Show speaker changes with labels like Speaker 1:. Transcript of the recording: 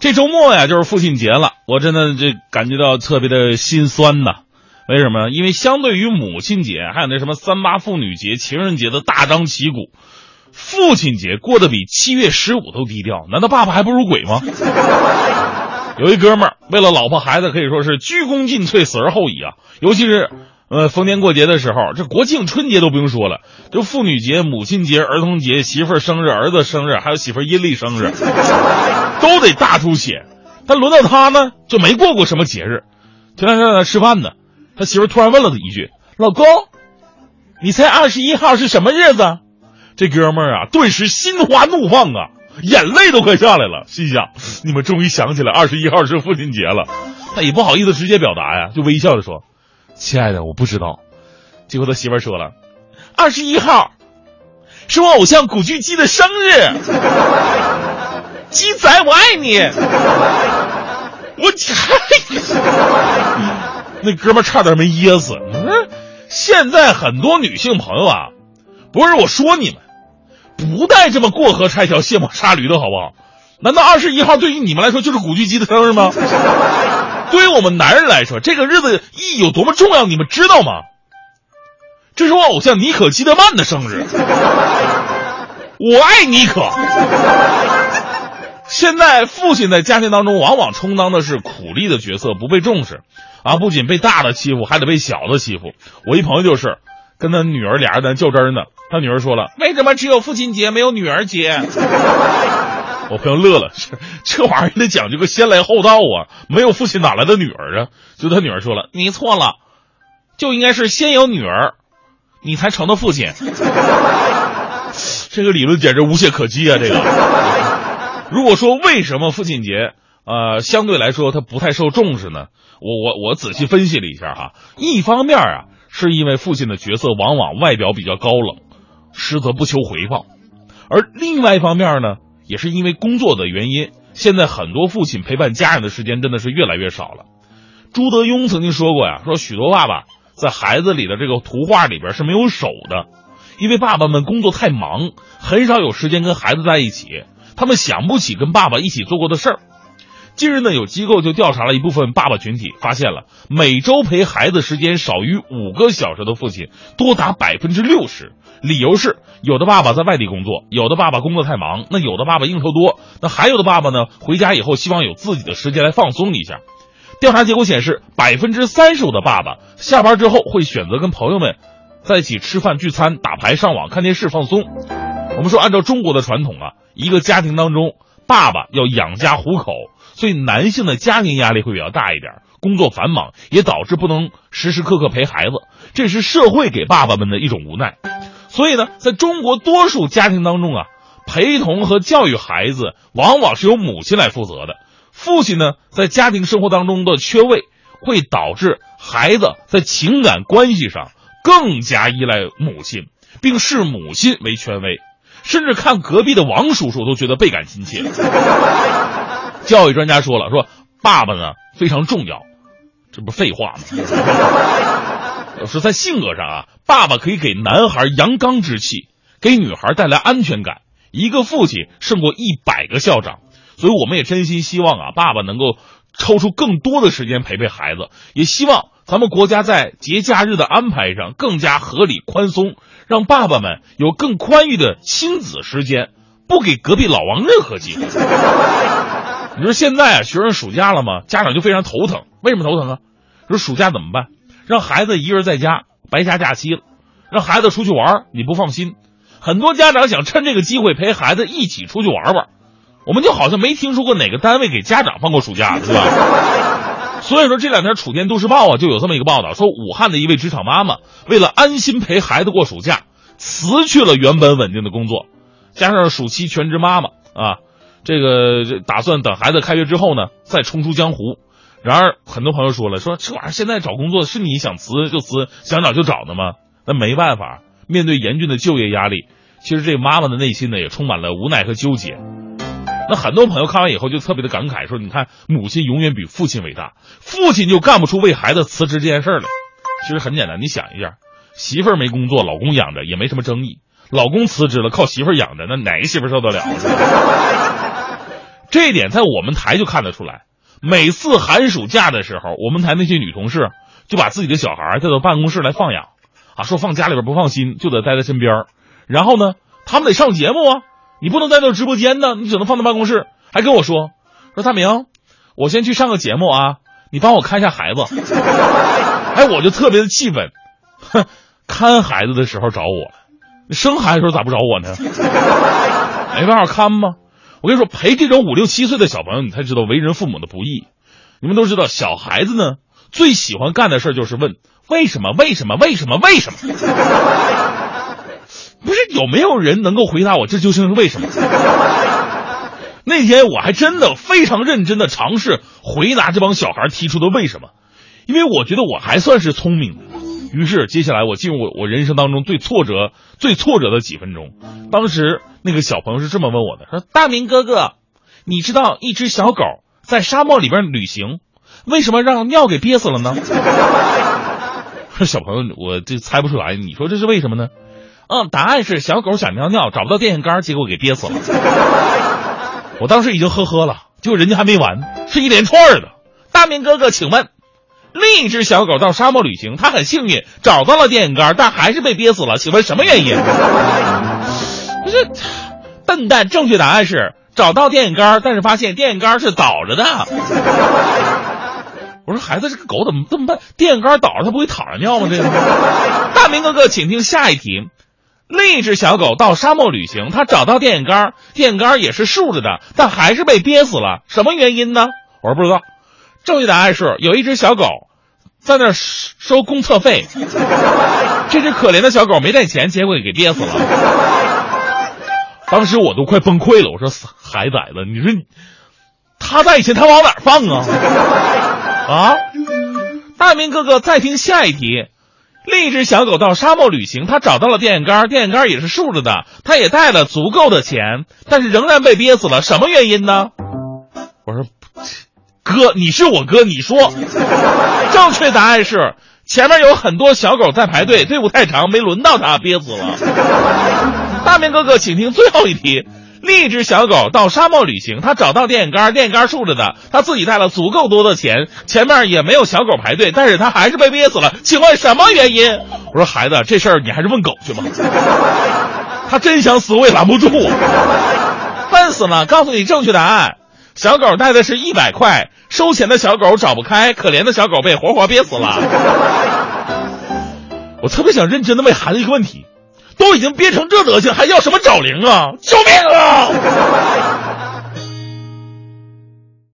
Speaker 1: 这周末呀，就是父亲节了，我真的这感觉到特别的心酸呐。为什么？因为相对于母亲节，还有那什么三八妇女节、情人节的大张旗鼓，父亲节过得比七月十五都低调。难道爸爸还不如鬼吗？有一哥们儿为了老婆孩子，可以说是鞠躬尽瘁，死而后已啊。尤其是呃逢年过节的时候，这国庆、春节都不用说了，就妇女节、母亲节、儿童节、媳妇儿生日、儿子生日，还有媳妇儿阴历生日，都得大出血。但轮到他呢，就没过过什么节日。前两天在吃饭呢，他媳妇突然问了他一句：“老公，你猜二十一号是什么日子？”这哥们儿啊，顿时心花怒放啊，眼泪都快下来了，心想：你们终于想起来二十一号是父亲节了。他也不好意思直接表达呀，就微笑着说：“亲爱的，我不知道。”结果他媳妇说了：“二十一号是我偶像古巨基的生日，鸡仔我爱你。”我那哥们差点没噎死。嗯，现在很多女性朋友啊，不是我说你们，不带这么过河拆桥、卸磨杀驴的好不好？难道二十一号对于你们来说就是古巨基的生日吗？对于我们男人来说，这个日子意义有多么重要，你们知道吗？这是我偶像妮可基德曼的生日，我爱妮可。现在父亲在家庭当中往往充当的是苦力的角色，不被重视，啊，不仅被大的欺负，还得被小的欺负。我一朋友就是跟他女儿俩人在较真呢，他女儿说了：“为什么只有父亲节没有女儿节？” 我朋友乐了，这这玩意儿得讲究个先来后到啊，没有父亲哪来的女儿啊？就他女儿说了：“你错了，就应该是先有女儿，你才成了父亲。”这个理论简直无懈可击啊！这个。如果说为什么父亲节，呃，相对来说它不太受重视呢？我我我仔细分析了一下哈，一方面啊，是因为父亲的角色往往外表比较高冷，实则不求回报；而另外一方面呢，也是因为工作的原因，现在很多父亲陪伴家人的时间真的是越来越少了。朱德庸曾经说过呀，说许多爸爸在孩子里的这个图画里边是没有手的，因为爸爸们工作太忙，很少有时间跟孩子在一起。他们想不起跟爸爸一起做过的事儿。近日呢，有机构就调查了一部分爸爸群体，发现了每周陪孩子时间少于五个小时的父亲多达百分之六十。理由是，有的爸爸在外地工作，有的爸爸工作太忙，那有的爸爸应酬多，那还有的爸爸呢，回家以后希望有自己的时间来放松一下。调查结果显示，百分之三十五的爸爸下班之后会选择跟朋友们在一起吃饭、聚餐、打牌、上网、看电视放松。我们说，按照中国的传统啊，一个家庭当中，爸爸要养家糊口，所以男性的家庭压力会比较大一点，工作繁忙，也导致不能时时刻刻陪孩子，这是社会给爸爸们的一种无奈。所以呢，在中国多数家庭当中啊，陪同和教育孩子往往是由母亲来负责的，父亲呢，在家庭生活当中的缺位，会导致孩子在情感关系上更加依赖母亲，并视母亲为权威。甚至看隔壁的王叔叔都觉得倍感亲切。教育专家说了，说爸爸呢非常重要，这不废话吗？说在性格上啊，爸爸可以给男孩阳刚之气，给女孩带来安全感。一个父亲胜过一百个校长，所以我们也真心希望啊，爸爸能够抽出更多的时间陪陪孩子，也希望咱们国家在节假日的安排上更加合理宽松。让爸爸们有更宽裕的亲子时间，不给隔壁老王任何机会。你说现在啊，学生暑假了嘛？家长就非常头疼。为什么头疼啊？说暑假怎么办？让孩子一个人在家，白瞎假期了。让孩子出去玩，你不放心。很多家长想趁这个机会陪孩子一起出去玩玩。我们就好像没听说过哪个单位给家长放过暑假，是吧？所以说这两天《楚天都市报》啊就有这么一个报道，说武汉的一位职场妈妈为了安心陪孩子过暑假，辞去了原本稳定的工作，加上暑期全职妈妈啊，这个打算等孩子开学之后呢再冲出江湖。然而，很多朋友说了，说这玩意儿现在找工作是你想辞就辞，想找就找的吗？那没办法，面对严峻的就业压力，其实这妈妈的内心呢也充满了无奈和纠结。那很多朋友看完以后就特别的感慨，说你看母亲永远比父亲伟大，父亲就干不出为孩子辞职这件事儿来。其实很简单，你想一下，媳妇儿没工作，老公养着也没什么争议；老公辞职了，靠媳妇儿养着，那哪个媳妇儿受得了？这一点在我们台就看得出来。每次寒暑假的时候，我们台那些女同事就把自己的小孩带到办公室来放养，啊，说放家里边不放心，就得待在身边。然后呢，他们得上节目啊，你不能带到直播间呢，你只能放在办公室。还跟我说，说大明，我先去上个节目啊，你帮我看一下孩子。哎，我就特别的气愤，哼，看孩子的时候找我，生孩子时候咋不找我呢？没办法看吗？我跟你说，陪这种五六七岁的小朋友，你才知道为人父母的不易。你们都知道，小孩子呢最喜欢干的事就是问为什么，为什么，为什么，为什么？有没有人能够回答我这究竟是为什么？那天我还真的非常认真的尝试回答这帮小孩提出的为什么，因为我觉得我还算是聪明的。于是接下来我进入我我人生当中最挫折、最挫折的几分钟。当时那个小朋友是这么问我的：“说大明哥哥，你知道一只小狗在沙漠里边旅行，为什么让尿给憋死了呢？” 小朋友，我这猜不出来，你说这是为什么呢？嗯，答案是小狗想尿尿找不到电线杆，结果给憋死了。我当时已经呵呵了，结果人家还没完，是一连串的。大明哥哥，请问。另一只小狗到沙漠旅行，它很幸运找到了电线杆，但还是被憋死了。请问什么原因？不是，笨蛋！正确答案是找到电线杆，但是发现电线杆是倒着的。我说孩子，这个狗怎么这么笨？电线杆倒着，它不会躺着尿吗？这个。大明哥哥，请听下一题。另一只小狗到沙漠旅行，它找到电线杆，电线杆也是竖着的，但还是被憋死了。什么原因呢？我说不知道。正确答案是有一只小狗在那收公厕费，这只可怜的小狗没带钱，结果给憋死了。当时我都快崩溃了，我说孩崽子，你说他带钱他往哪放啊？啊！大明哥哥，再听下一题。另一只小狗到沙漠旅行，它找到了电线杆，电线杆也是竖着的，它也带了足够的钱，但是仍然被憋死了，什么原因呢？我说。哥，你是我哥，你说，正确答案是前面有很多小狗在排队，队伍太长，没轮到它，憋死了。大明哥哥，请听最后一题。另一只小狗到沙漠旅行，它找到电线杆，电线杆竖着的，它自己带了足够多的钱，前面也没有小狗排队，但是它还是被憋死了。请问什么原因？我说孩子，这事儿你还是问狗去吧。他真想死，我也拦不住。笨死了，告诉你正确答案。小狗带的是一百块，收钱的小狗找不开，可怜的小狗被活活憋死了。我特别想认真的问孩子一个问题：都已经憋成这德行，还要什么找零啊？救命啊！